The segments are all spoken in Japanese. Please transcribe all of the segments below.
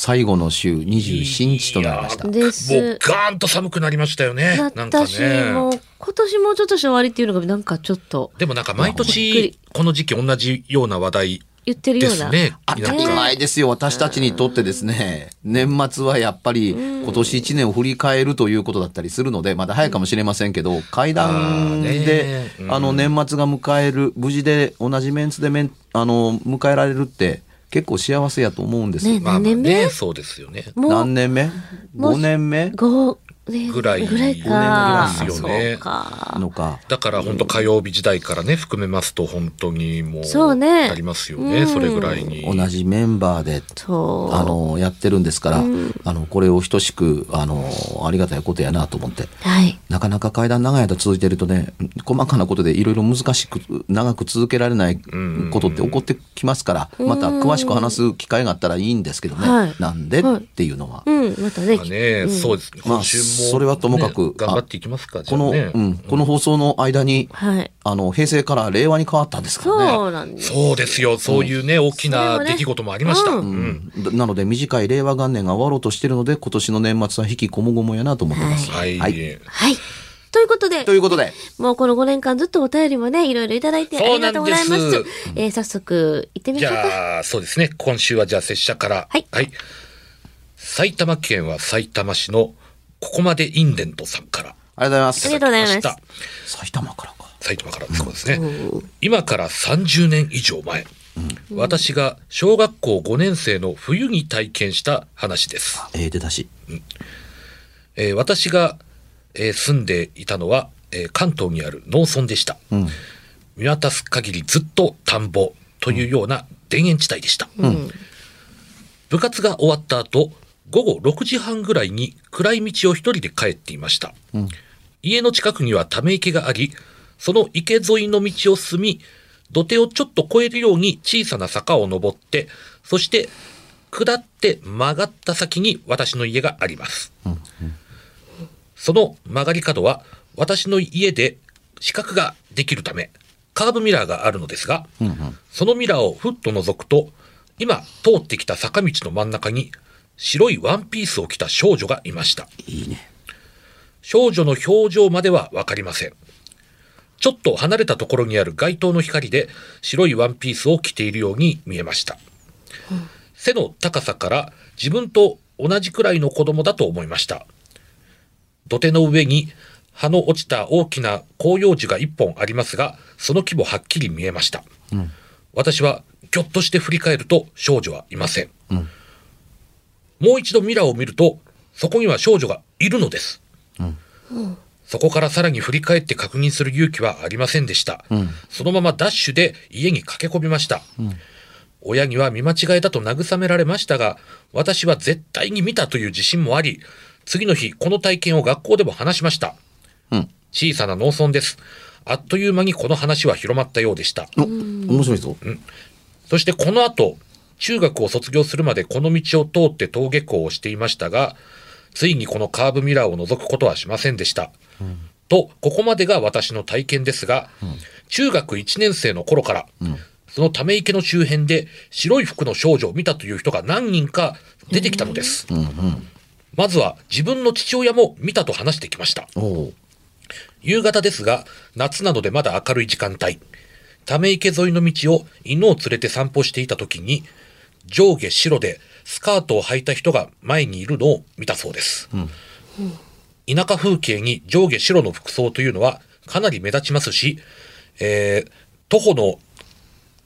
最後の週27日となりました。でもうガーンと寒くなりましたよね。ななんかったし、も。今年もうちょっと終わりっていうのがなんかちょっとでもなんか毎年り。この時期同じような話題言ってるような。ですね。当たり前ですよ。私たちにとってですね。年末はやっぱり今年1年を振り返るということだったりするのでまだ早いかもしれませんけど怪談であーね。うん。あの年末が迎える無事で同じメンツであの迎えられるって結構幸せやと思うんですねまあまあ何年目ね、そうですよね。何年目？もう ?5 年目？五年ぐらいぐらいか。ですよねそうか。のか。だから本当火曜日時代からね、含めますと本当にもう、そうねありますよね、うんそれぐらいに。同じメンバーで。あのやってるんですから、あのこれを等しくあのありがたいことやなと思ってはい。なかなか階段長い間続いてるとね細かなことでいろいろ難しく長く続けられないことって起こってきますからまた詳しく話す機会があったらいいんですけどね、はいなんではいっていうのは。うん、またね。まあね、そうですね。まあそれはともかくね頑張っていきますか、じこの。うん、この放送の間に、はい。あの平成から令和に変わったんですからね。そうなんです。そうですよ。そういうね、大きな出来事もありました。ううんなので短い令和元年が終わろうとしてるので今年の年末は引きこもごもやなと思ってます。はい。はいはい。ということでと、いうことでもうこの5年間ずっとお便りもね、いろいろいただいてありがとうございます。そうなんでえー早速、行ってみじましょうか。ゃあ、そうですね。今週はじゃあ拙者から。はい埼玉県は埼玉市のここまでインデントさんからありがとうございます。ありがとうございますいただき埼玉からか。埼玉からそうですね。今から30年以上前、私が小学校5年生の冬に体験した話です。ええ出だし。えー私が、えー住んでいたのは、えー関東にある農村でした。うん。見渡す限りずっと田んぼというような田園地帯でした。部活が終わった後、午後6時半ぐらいに暗い道を一人で帰っていました。家の近くにはため池があり、その池沿いの道を進み、土手をちょっと越えるように小さな坂を登って、そして下って曲がった先に私の家があります。その曲がり角は私の家で死角ができるため、カーブミラーがあるのですが、そのミラーをふっと覗くと、今通ってきた坂道の真ん中に白いワンピースを着た少女がいました。いいね。少女の表情まではわかりません。ちょっと離れたところにある街灯の光で白いワンピースを着ているように見えました。背の高さから自分と同じくらいの子供だと思いました。土手の上に葉の落ちた大きな広葉樹が一本ありますが、その規模はっきり見えました。私はぎょっとして振り返ると少女はいません。もう一度ミラーを見ると、そこには少女がいるのです。そこからさらに振り返って確認する勇気はありませんでした。そのままダッシュで家に駆け込みました。親には見間違いだと慰められましたが、私は絶対に見たという自信もあり、次の日この体験を学校でも話しました。うん。小さな農村です。あっという間にこの話は広まったようでした。お、面白いぞ。そしてこの後、中学を卒業するまでこの道を通って登下校をしていましたが、ついにこのカーブミラーを覗くことはしませんでした。と、ここまでが私の体験ですが、中学1年生の頃から、そのため池の周辺で白い服の少女を見たという人が何人か出てきたのです。まずは自分の父親も見たと話してきました。夕方ですが、夏なのでまだ明るい時間帯。ため池沿いの道を犬を連れて散歩していた時に、上下白でスカートを履いた人が前にいるのを見たそうです。田舎風景に上下白の服装というのはかなり目立ちますし、えー徒歩の、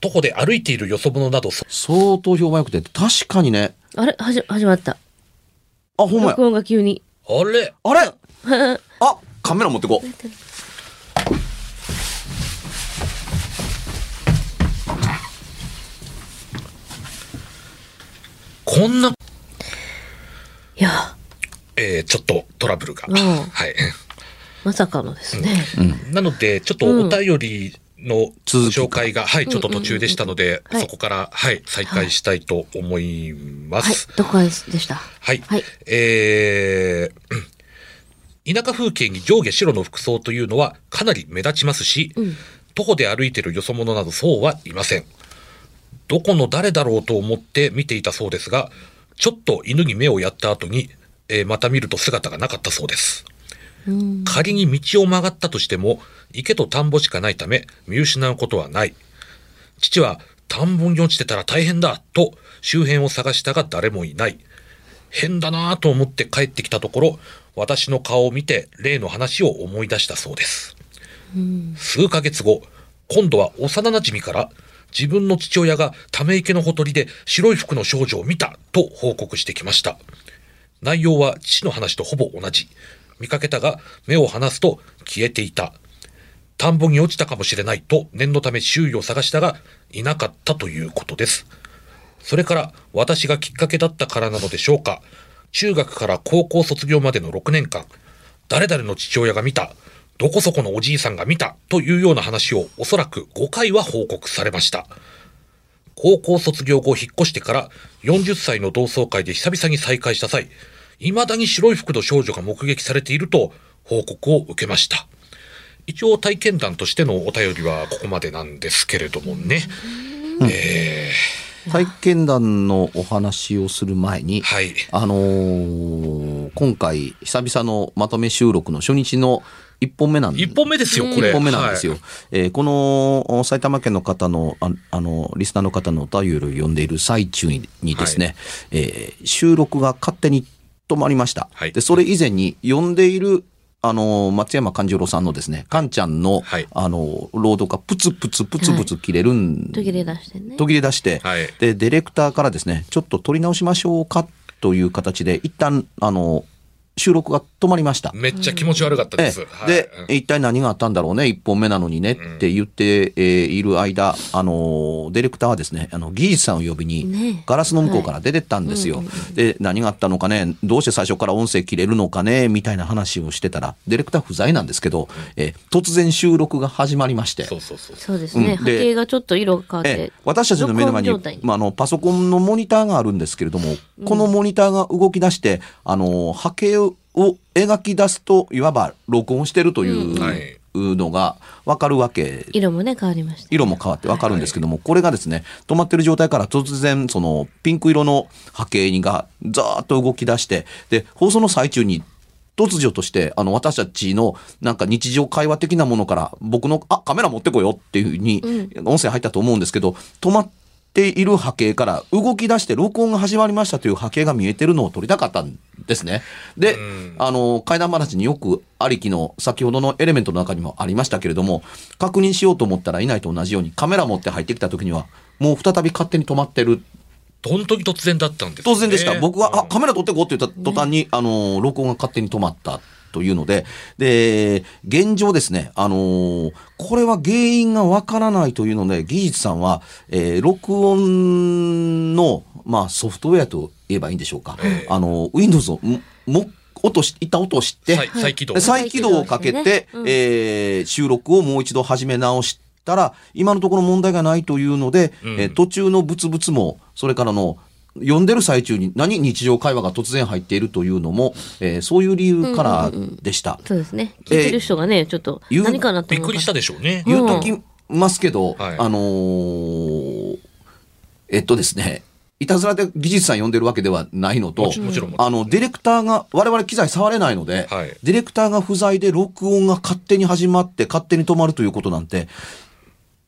徒歩で歩いているよそ者など、そ相当評判良くて、確かにね、あれ？はじ始まった。あ、ほんまや録。音が急に。あれ？あれ？あ、カメラ持ってこう。こんな、いや、えーちょっとトラブルが。うん。はい。まさかのですね。なので、ちょっとお便りの紹介が、はい、ちょっと途中でしたので、はい。そこから、はい、再開したいと思いまはい。す。、どこでした？はい。はい。えーうん。田舎風景に上下白の服装というのはかなり目立ちますし、徒歩で歩いてるよそ者などそうはいません。どこの誰だろうと思って見ていたそうですが、ちょっと犬に目をやった後に、えーまた見ると姿がなかったそうです。仮に道を曲がったとしても、池と田んぼしかないため、見失うことはない。父は、田んぼに落ちてたら大変だと周辺を探したが誰もいない。変だなぁと思って帰ってきたところ、私の顔を見て例の話を思い出したそうです。数ヶ月後、今度は幼馴染から自分の父親がため池のほとりで白い服の少女を見たと報告してきました。内容は父の話とほぼ同じ。見かけたが目を離すと消えていた。田んぼに落ちたかもしれないと念のため周囲を探したがいなかったということです。それから私がきっかけだったからなのでしょうか。中学から高校卒業までの6年間、誰々の父親が見た、どこそこのおじいさんが見たというような話をおそらく5回は報告されました。高校卒業後引っ越してから40歳の同窓会で久々に再会した際、未だに白い服の少女が目撃されていると報告を受けました。一応体験談としてのお便りはここまでなんですけれどもね。え体験談のお話をする前に、ーはい。あのー今回久々のまとめ収録の初日の1本目なん一本目ですよ、これ。1本目なんですよ。はいえーこのお埼玉県の方のああのリスナーの方のお便りを読んでいる最中ににですね、えー収録が勝手に止まりました。はいでそれ以前に読んでいるあの松山勘十郎さんのですね、カンちゃんの、はいあの朗読がプツプツプツプツ切れるん途切れ出してね。途切れ出して、はいでディレクターからですねちょっと撮り直しましょうかという形で一旦あの収録が止まりました。めっちゃ気持ち悪かったです。ええ。はい。でうん、一体何があったんだろうね、一本目なのにねって言って、えーいる間、あのーディレクターはですね、あの、技術さんを呼びにね、ガラスの向こうから出てったんですよ。で、何があったのかね、どうして最初から音声切れるのかね、みたいな話をしてたら、ディレクター不在なんですけど、えー突然収録が始まりまして、そうそうそう。そう。ですね。波形がちょっと色が変わって。ええ、私たちの目の前にまあ、あのパソコンのモニターがあるんですけれども、このモニターが動き出してあの波形を描き出すといわば録音してるというはい。のが分かるわけ。色もね、変わりました。色も変わって分かるんですけども、これがですね止まってる状態から突然そのピンク色の波形がザーッと動き出してで放送の最中に突如としてあの私たちのなんか日常会話的なものから僕の「あカメラ持ってこいよ」っていうふうに音声入ったと思うんですけど止まっている波形から動き出して録音が始まりましたという波形が見えてるのを撮りたかったんですね。で、あの怪談話によくありきの先ほどのエレメントの中にもありましたけれども確認しようと思ったらいないと同じようにカメラ持って入ってきた時にはもう再び勝手に止まってる本当に突然だったんですよね当然でした。僕は、あ、うんカメラ撮ってこうって言った途端に、あのー、録音が勝手に止まったというので、で、現状ですね、あのーこれは原因がわからないというので、技術さんは、えー録音の、まあ、ソフトウェアと言えばいいんでしょうか。あのー Windows をも、も、音し、いった音を知って、再再起動。で再起動をかけて、ね。うん。えー収録をもう一度始め直したら、今のところ問題がないというので、うん。えー途中のブツブツも、それからの読んでる最中に何日常会話が突然入っているというのも、えーそういう理由からでした。そうですね。聞いてる人がね、ちょっと何かなびっくりしたでしょうね。言うときますけど、はいあのーえっとですね、いたずらで技術さん呼んでるわけではないのとあの、ディレクターが、我々機材触れないので、はいディレクターが不在で録音が勝手に始まって勝手に止まるということなんて、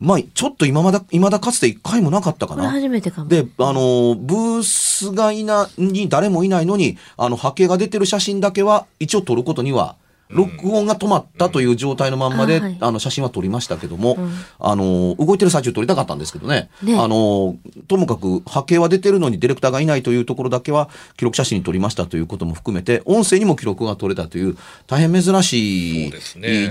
まあ、ちょっと今まだ、今だかつて一回もなかったかこれな。初めてかも。で、あの、ブースがいな、に誰もいないのに、あの、波形が出てる写真だけは一応撮ることには、録音が止まったという状態のまんまで、あはいあの、写真は撮りましたけども、うん。あの、動いてる最中撮りたかったんですけどね。ね。あの、ともかく波形は出てるのにディレクターがいないというところだけは記録写真に撮りましたということも含めて、音声にも記録が取れたという、大変珍しい、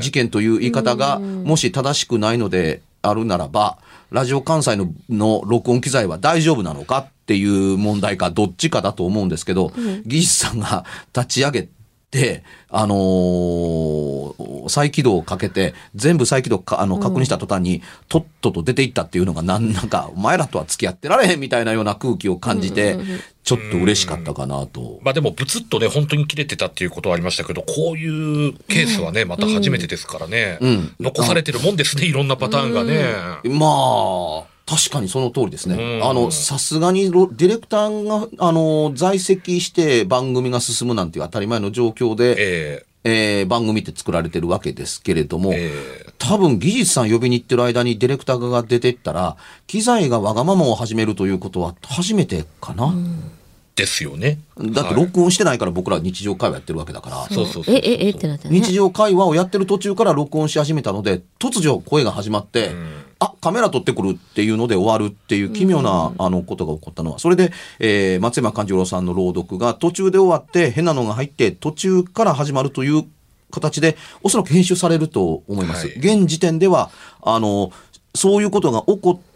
事件という言い方が、もし正しくないのであるならば、ラジオ関西のの録音機材は大丈夫なのかっていう問題か、どっちかだと思うんですけど、技術さんが立ち上げて、あのー再起動をかけて、全部再起動かあの確認した途端に、とっとと出ていったっていうのが、なんなんか、お前らとは付き合ってられへんみたいなような空気を感じて、ちょっと嬉しかったかなと。まあでも、ブツッとね、本当に切れてたっていうことはありましたけど、こういうケースはね、また初めてですからね。うん。残されてるもんですね、いろんなパターンがね。まあ、確かにその通りですね。うんあの、さすがにロディレクターが、あの、在籍して番組が進むなんていう当たり前の状況で、ええー番組って作られてるわけですけれども、ええ多分技術さん呼びに行ってる間にディレクターが出てったら、機材がわがままを始めるということは初めてかな。ですよね。だってはい録音してないから僕ら日常会話やってるわけだから。そうそうそうえ、え、えってなったよね。日常会話をやってる途中から録音し始めたので、突如声が始まって、あ、カメラ撮ってくるっていうので終わるっていう奇妙な、あのことが起こったのは、それで、えー松山勘十郎さんの朗読が途中で終わって変なのが入って途中から始まるという形で、おそらく編集されると思います。はい現時点では、あの、そういうことが起こって、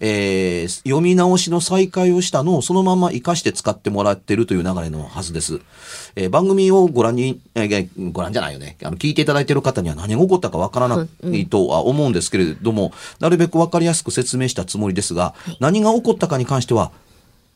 えー読み直しの再開をしたのをそのまま活かして使ってもらってるという流れのはずです。えー番組をご覧に、えーご覧じゃないよね。あの、聞いていただいている方には何が起こったかわからないとは思うんですけれども、なるべくわかりやすく説明したつもりですが、何が起こったかに関しては、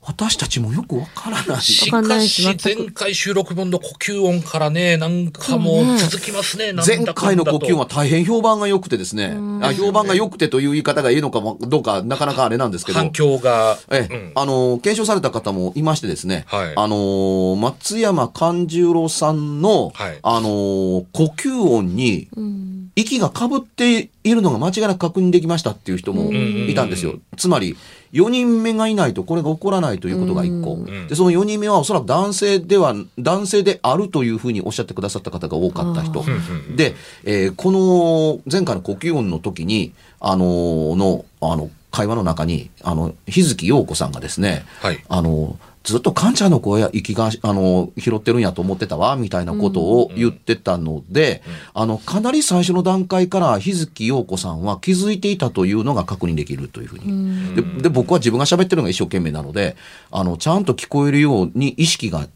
私たちもよくわからない。しわかし、前回収録分の呼吸音からね、なんかもう続きますね。なん前回の呼吸は大変評判が良くてですね、あ評判が良くてという言い方がいいのかもどうかなかなかあれなんですけど、反響が、ええうん。あの、検証された方もいましてですね、はい。あの、松山勘十郎さんの、はい。あの、呼吸音に、うん。息が被っているのが間違いなく確認できましたっていう人もいたんですよ。つまり、4人目がいないとこれが起こらないということが1個。ん。で、その4人目はおそらく男性では、男性であるというふうにおっしゃってくださった方が多かった人。で、えーこの前回の呼吸音の時に、あのーの、あの、会話の中に、あの、日月陽子さんがですね、はい。あの、ずっとカンちゃんの声や息が、あの、拾ってるんやと思ってたわ、みたいなことを言ってたので、あの、かなり最初の段階から日月陽子さんは気づいていたというのが確認できるというふうに。で、で僕は自分が喋ってるのが一生懸命なので、あの、ちゃんと聞こえるように意識が、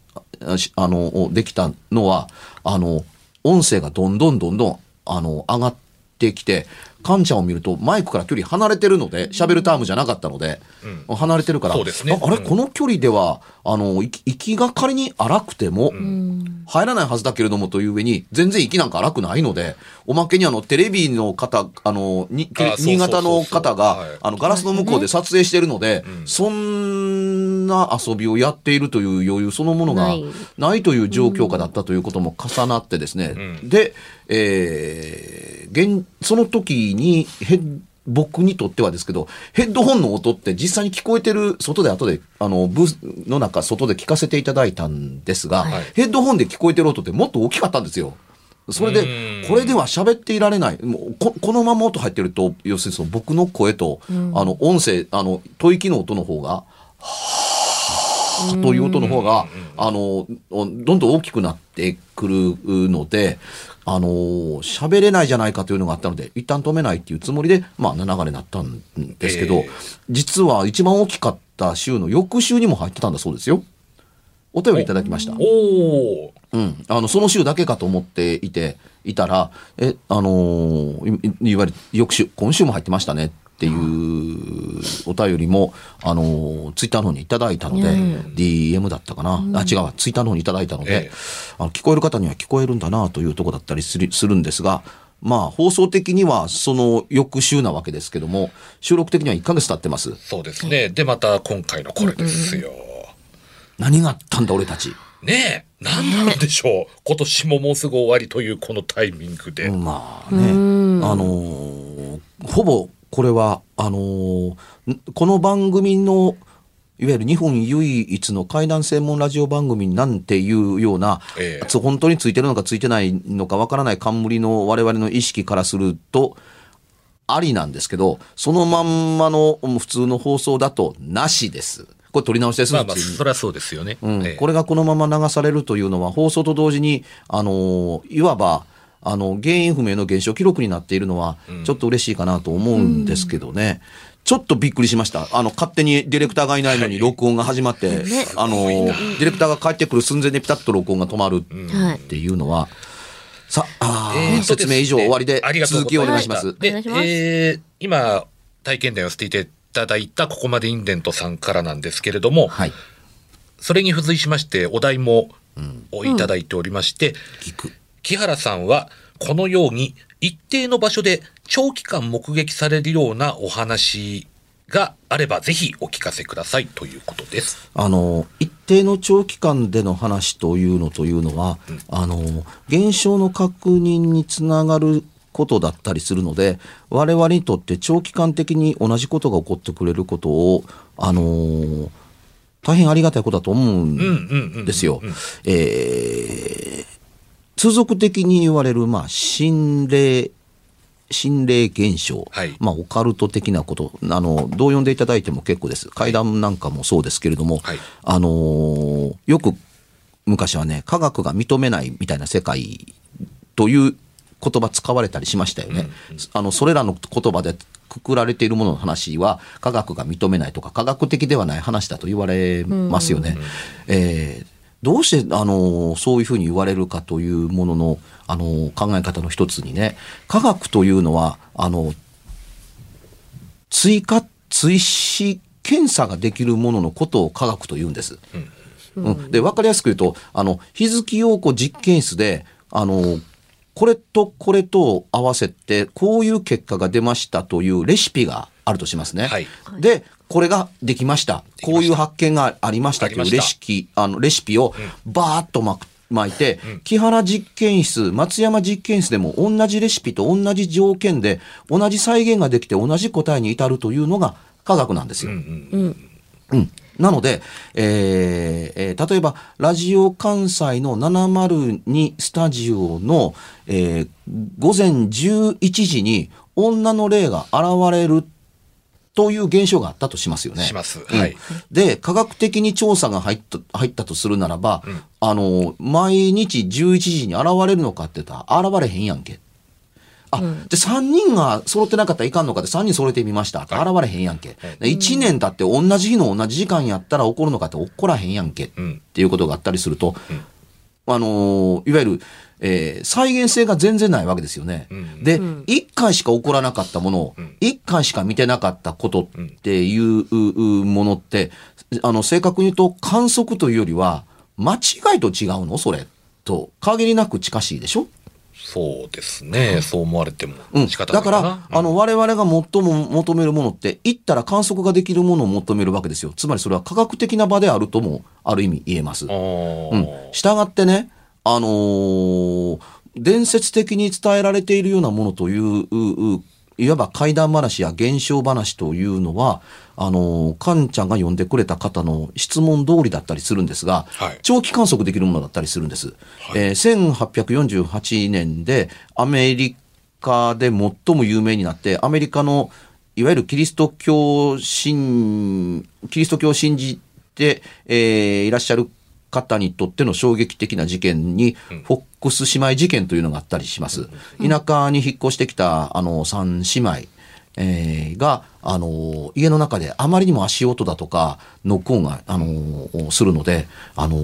あの、できたのは、あの、音声がどんどんどんどん、あの、上がってきて、カンちゃんを見るとマイクから距離離れてるので、喋るタームじゃなかったので、離れてるから、ね。ああれ、うん。この距離では、あの、息息が仮に荒くても、入らないはずだけれどもという上に、全然息なんか荒くないので、おまけにあの、テレビの方、あの、に新潟の方がはい、あの、ガラスの向こうで撮影してるので、そんな遊びをやっているという余裕そのものがない。ないという状況下だったということも重なってですね、で、えー現その時にヘッ僕にとってはですけど、ヘッドホンの音って実際に聞こえてる、外で後で、あの、ブースの中、外で聞かせていただいたんですが、はいヘッドホンで聞こえてる音ってもっと大きかったんですよ。それうでん、これでは喋っていられない。もうここのまま音入ってると、要するにその僕の声と、あの、音声、あの、吐息の音の方が、はーという音の方が、あの、どんどん大きくなってくるので、あの、喋れないじゃないかというのがあったので、一旦止めないっていうつもりで、まあ、流れになったんですけど、ええ実は一番大きかった週の翌週にも入ってたんだそうですよ。お便りいただきました。うん、あのその週だけかと思っていていたら、え、あのーいいわゆる翌週、今週も入ってましたねっっていうお便りも、あの、ツイッターの方にいただいたので、DM だったかな？あ、違うわ、ツイッターの方にいただいたので、ええあの聞こえる方には聞こえるんだなというところだったりするするんですが、まあ、放送的にはその翌週なわけですけども、収録的には1ヶ月経ってます。そうですね。で、また今回のこれですよ。何があったんだ、俺たち？ねえ、何なんでしょう。今年ももうすぐ終わりというこのタイミングで。まあね、あのーほぼこれは、あのーんこの番組の、いわゆる日本唯一の怪談専門ラジオ番組なんていうような、ええつ本当についてるのかついてないのかわからない冠の我々の意識からすると、ありなんですけど、そのまんまのうん普通の放送だとなしです。これ取り直しです。まあまあ、そりゃそうですよね。うんええこれがこのまま流されるというのは放送と同時に、あのーいわばあの原因不明の現象記録になっているのはちょっと嬉しいかなと思うんですけどね。ちょっとびっくりしました。あの、勝手にディレクターがいないのに録音が始まって、あのー、ディレクターが帰ってくる寸前でピタッと録音が止まるはいっていうのは、さあ、えーと説明以上終わりでありがとう続きをお願いします。でえー今、体験談をしていただいたここまでインデントさんからなんですけれども、はい。それに付随しましてお題もをいただいておりまして、聞く。木原さんはこのように一定の場所で長期間目撃されるようなお話があればぜひお聞かせくださいということです。あの一定の長期間での話というのというのは、あの現象の確認につながることだったりするので我々にとって長期間的に同じことが起こってくれることをあの大変ありがたいことだと思うんうんうんうんうんですよ。えー通俗的に言われる、まあ、心霊心霊現象、はい。まあ、オカルト的なこと。あのどう呼んでいただいても結構です。怪談なんかもそうですけれども、はい。あのーよく昔はね科学が認めないみたいな世界という言葉使われたりしましたよね。あのそれらの言葉でくくられているものの話は科学が認めないとか科学的ではない話だと言われますよね。えーどうして、あのそういうふうに言われるかというものの、あの考え方の一つにね科学というのはあの追加追試検査ができるもののことを科学と言うんです。うん、で分かりやすく言うとあの日月陽子実験室であのこれとこれと合わせてこういう結果が出ましたというレシピがあるとしますね。はいでこれができました。こういう発見がありましたというレシピあのレシピをバーッと巻く巻いて、木原実験室松山実験室でも同じレシピと同じ条件で同じ再現ができて同じ答えに至るというのが科学なんですよ。うんなので、えーえー例えば、ラジオ関西の702スタジオの、えー午前11時に女の霊が現れるという現象があったとしますよね。します。うんはい。で、科学的に調査が入った入ったとするならば、あの、毎日11時に現れるのかって言ったら、現れへんやんけ。あ、で、3人が揃ってなかったらいかんのかって3人揃えてみました。現れへんやんけ。で1年経って同じ日の同じ時間やったら起こるのかって起こらへんやんけ。うんっていうことがあったりすると、あのーいわゆる、えー再現性が全然ないわけですよね。ん。で、1回しか起こらなかったものを、1回しか見てなかったことっていうううものって、あの、正確に言うと観測というよりは、間違いと違うの？それ。と、限りなく近しいでしょ？そうですね。そう思われてもうん、仕方ないだか、からな。あの我々が最も求めるものって行ったら観測ができるものを求めるわけですよつまりそれは科学的な場であるともある意味言えます。うん、従ってね、あのー伝説的に伝えられているようなものといううういわば怪談話や現象話というのはあのーカンちゃんが呼んでくれた方の質問通りだったりするんですが、はい長期観測できるものだったりするんです。えー1848年でアメリカで最も有名になってアメリカのいわゆるキリスト教信キリスト教を信じて、えーいらっしゃる方にとっての衝撃的な事件に、フォックス姉妹事件というのがあったりします。田舎に引っ越してきたあの三姉妹、えーが、あの家の中であまりにも足音だとかノック音が、あのするので、あの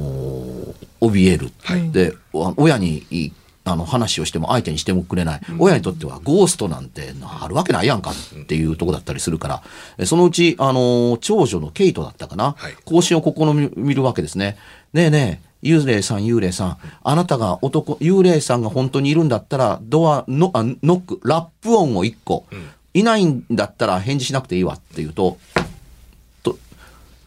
怯える、はいで親にあの話をしても相手にしてもくれない、親にとってはゴーストなんてあるわけないやんかっていうとこだったりするから、そのうち、あの長女のケイトだったかな、はい更新を試みるわけですね。ねえねえ、幽霊さん、幽霊さん。あなたが男、幽霊さんが本当にいるんだったら、ドアの、あノック、ラップ音を1個。いないんだったら返事しなくていいわって言うと、と、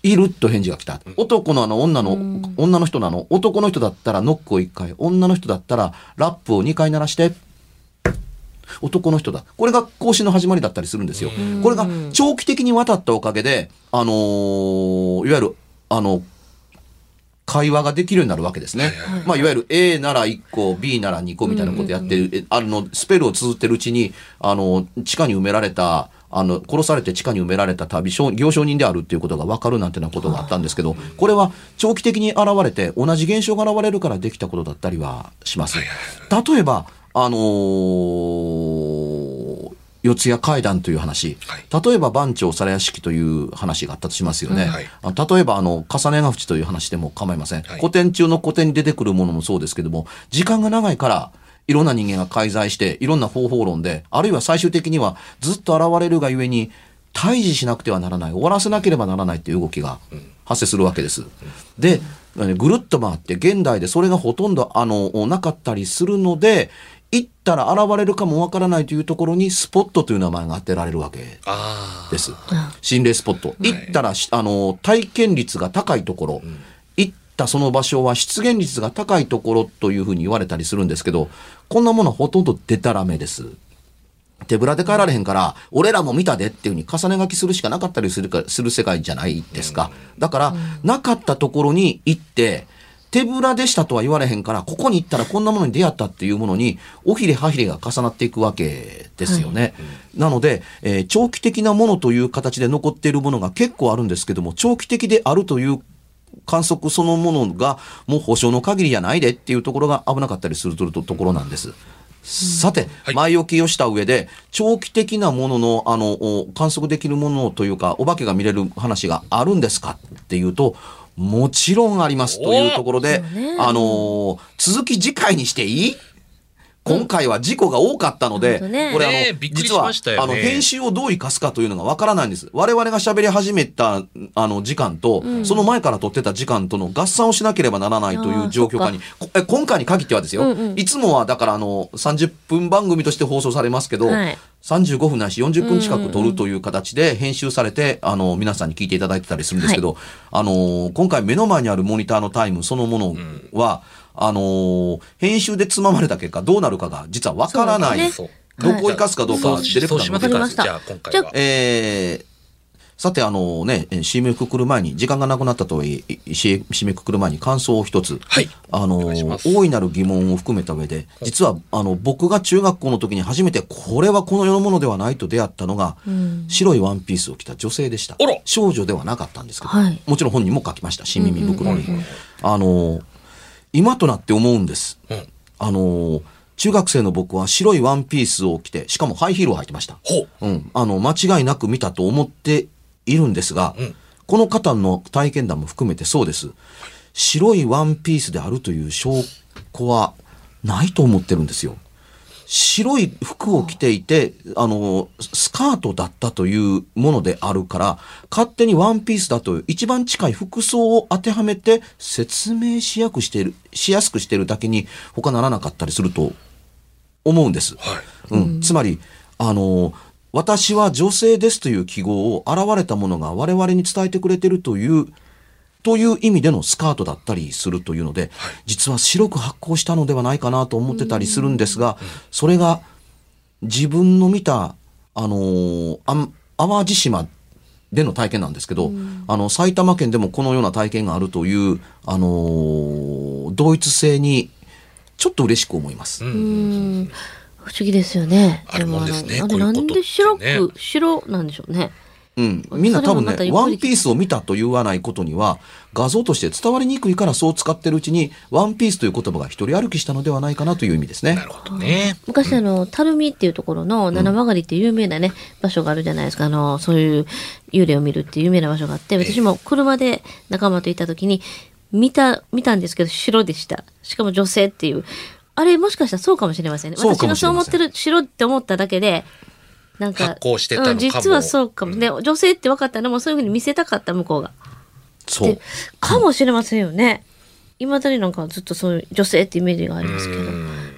いると返事が来た。男のあの女の、女の人なの。男の人だったらノックを1回。女の人だったらラップを2回鳴らして、男の人だ。これが更新の始まりだったりするんですよ。これが長期的にわたったおかげで、あのーいわゆる、あの、会話ができるようになるわけですね。まあ、いわゆる A なら1個、B なら2個みたいなことやってる、えあの、スペルを綴ってるうちに、あの、地下に埋められた、あの、殺されて地下に埋められた旅、商行商人であるっていうことが分かるなんてなことがあったんですけど、これは長期的に現れて、同じ現象が現れるからできたことだったりはします。例えば、あのー四谷階段という話、例えば番長皿屋敷という話があったとしますよね。はい。あ例えばあの重ねが淵という話でも構いません、はい。古典中の古典に出てくるものもそうですけども時間が長いからいろんな人間が介在していろんな方法論であるいは最終的にはずっと現れるがゆえに退治しなくてはならない終わらせなければならないという動きが発生するわけです。でぐるっと回って現代でそれがほとんどあのなかったりするので行ったら現れるかもわからないというところにスポットという名前が当てられるわけあです。心霊スポット。行ったらし、あの、体験率が高いところ、行ったその場所は出現率が高いところというふうに言われたりするんですけど、こんなものはほとんどデタラメです。手ぶらで帰られへんから、俺らも見たでっていうふうに重ね書きするしかなかったりするかする世界じゃないですか。だから、なかったところに行って、手ぶらでしたとは言われへんから、ここに行ったらこんなものに出会ったっていうものに、おひれはひれが重なっていくわけですよね。なので、えー長期的なものという形で残っているものが結構あるんですけども、長期的であるという観測そのものがもう保証の限りじゃないでっていうところが危なかったりするとところなんです。さて、はい前置きをした上で、長期的なものの、あの、お観測できるものというか、お化けが見れる話があるんですかっていうと、もちろんありますというところで、あのー続き次回にしていい？今回は事故が多かったので、これあの、ねえびっくりし実は、ねあの、編集をどう生かすかというのがわからないんです。我々が喋り始めた、あの、時間と、その前から撮ってた時間との合算をしなければならないという状況下に、今回に限ってはですよ、うんうん。いつもはだからあの、30分番組として放送されますけど、はい。35分ないし40分近く撮るという形で編集されて、あの、皆さんに聞いていただいてたりするんですけど、あの、今回目の前にあるモニターのタイムそのものは、あの、編集でつままれた結果どうなるかが実はわからない。そうどこを生かすかどうかディレクターの方じゃあ今回は。えーさて、あのね、えー締めくくる前に、時間がなくなったとはいえ、い締締めくくる前に感想を一つ。はい。あの大いなる疑問を含めた上で、実は、あの、僕が中学校の時に初めて、これはこの世のものではないと出会ったのが、白いワンピースを着た女性でした。少女ではなかったんですけど、はい。もちろん本人も書きました。新耳袋に。あの今となって思うんです。うん。あの中学生の僕は白いワンピースを着て、しかもハイヒールを履いてました。ほう。うん、あの間違いなく見たと思っているんですが、うん。この方の体験談も含めてそうです。白いワンピースであるという証拠はないと思ってるんですよ白い服を着ていてあのスカートだったというものであるから勝手にワンピースだという一番近い服装を当てはめて説明しやくしているしやすくしているだけに他ならなかったりすると思うんです。はいうん、つまり、あの、私は女性ですという記号を現れたものが我々に伝えてくれてるという、という意味でのスカートだったりするというので、実は白く発光したのではないかなと思ってたりするんですが、それが自分の見た、あのーあん淡路島での体験なんですけど、あの、埼玉県でもこのような体験があるという、あのー同一性に、ちょっと嬉しく思います。不思議ですよね。あるもんですね。もあのこういうことなんで白ってねく、白なんでしょうね。うん、みんな多分ね、ワンピースを見たと言わないことには、画像として伝わりにくいからそう使ってるうちに、ワンピースという言葉が一人歩きしたのではないかなという意味ですねな。るほどね昔あの、垂水っていうところの七曲りっていう有名なね、場所があるじゃないですか。あの、そういう幽霊を見るっていう有名な場所があって、私も車で仲間と行った時に、見た、見たんですけど白でした。しかも女性っていう。あれもしかしたらそうかもしれませんね。私がそう思ってる、しろって思っただけで、なんか、発行してたのかもうん実はそうかも。で、女性って分かったのもそういうふうに見せたかった向こうが。そうで。かもしれませんよね。いまだになんかずっとそういう女性ってイメージがありますけど。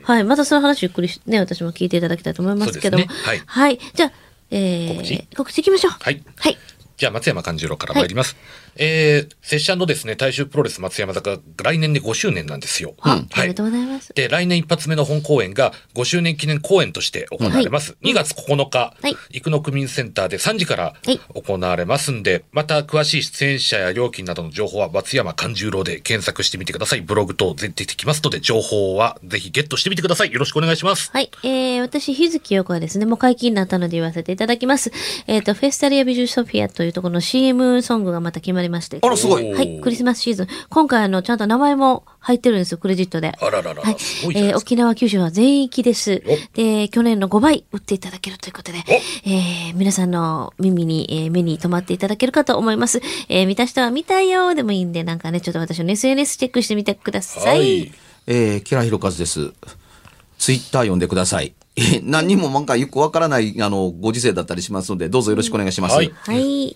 はい。またその話ゆっくりしね、私も聞いていただきたいと思いますけども。ねはいはい。じゃあ、えー、告知？告知いきましょう。はい。はい。じゃあ、松山勘十郎から参ります。えー、拙者のですね、大衆プロレス松山坂、来年で5周年なんですよ。あはいおめでと。うございます。で、来年一発目の本公演が5周年記念公演として行われます。2月9日、はい生野区民センターで3時からはい行われますんで、また詳しい出演者や料金などの情報は松山勘十郎で検索してみてください。ブログ等全出てきますので、情報はぜひゲットしてみてください。よろしくお願いします。はい。えー、私、日月陽子はですね、もう解禁になったので言わせていただきます。えっ、と、フェスタリア美術ソフィアというところの CM ソングがまた決まりまして。あら、すごい。はい。クリスマスシーズン。今回、あの、ちゃんと名前も入ってるんですよ、クレジットで。あららら、はいい。えー。沖縄、九州は全域です。で、去年の5倍売っていただけるということで、えー皆さんの耳に、えー目に留まっていただけるかと思います。えー見た人は見たよでもいいんで、なんかね、ちょっと私の SNS チェックしてみてください。はい。えー、キラヒロカズです。ツイッター読んでください。えー何人もなんかよくわからない、あの、ご時世だったりしますので、どうぞよろしくお願いします。はいはい。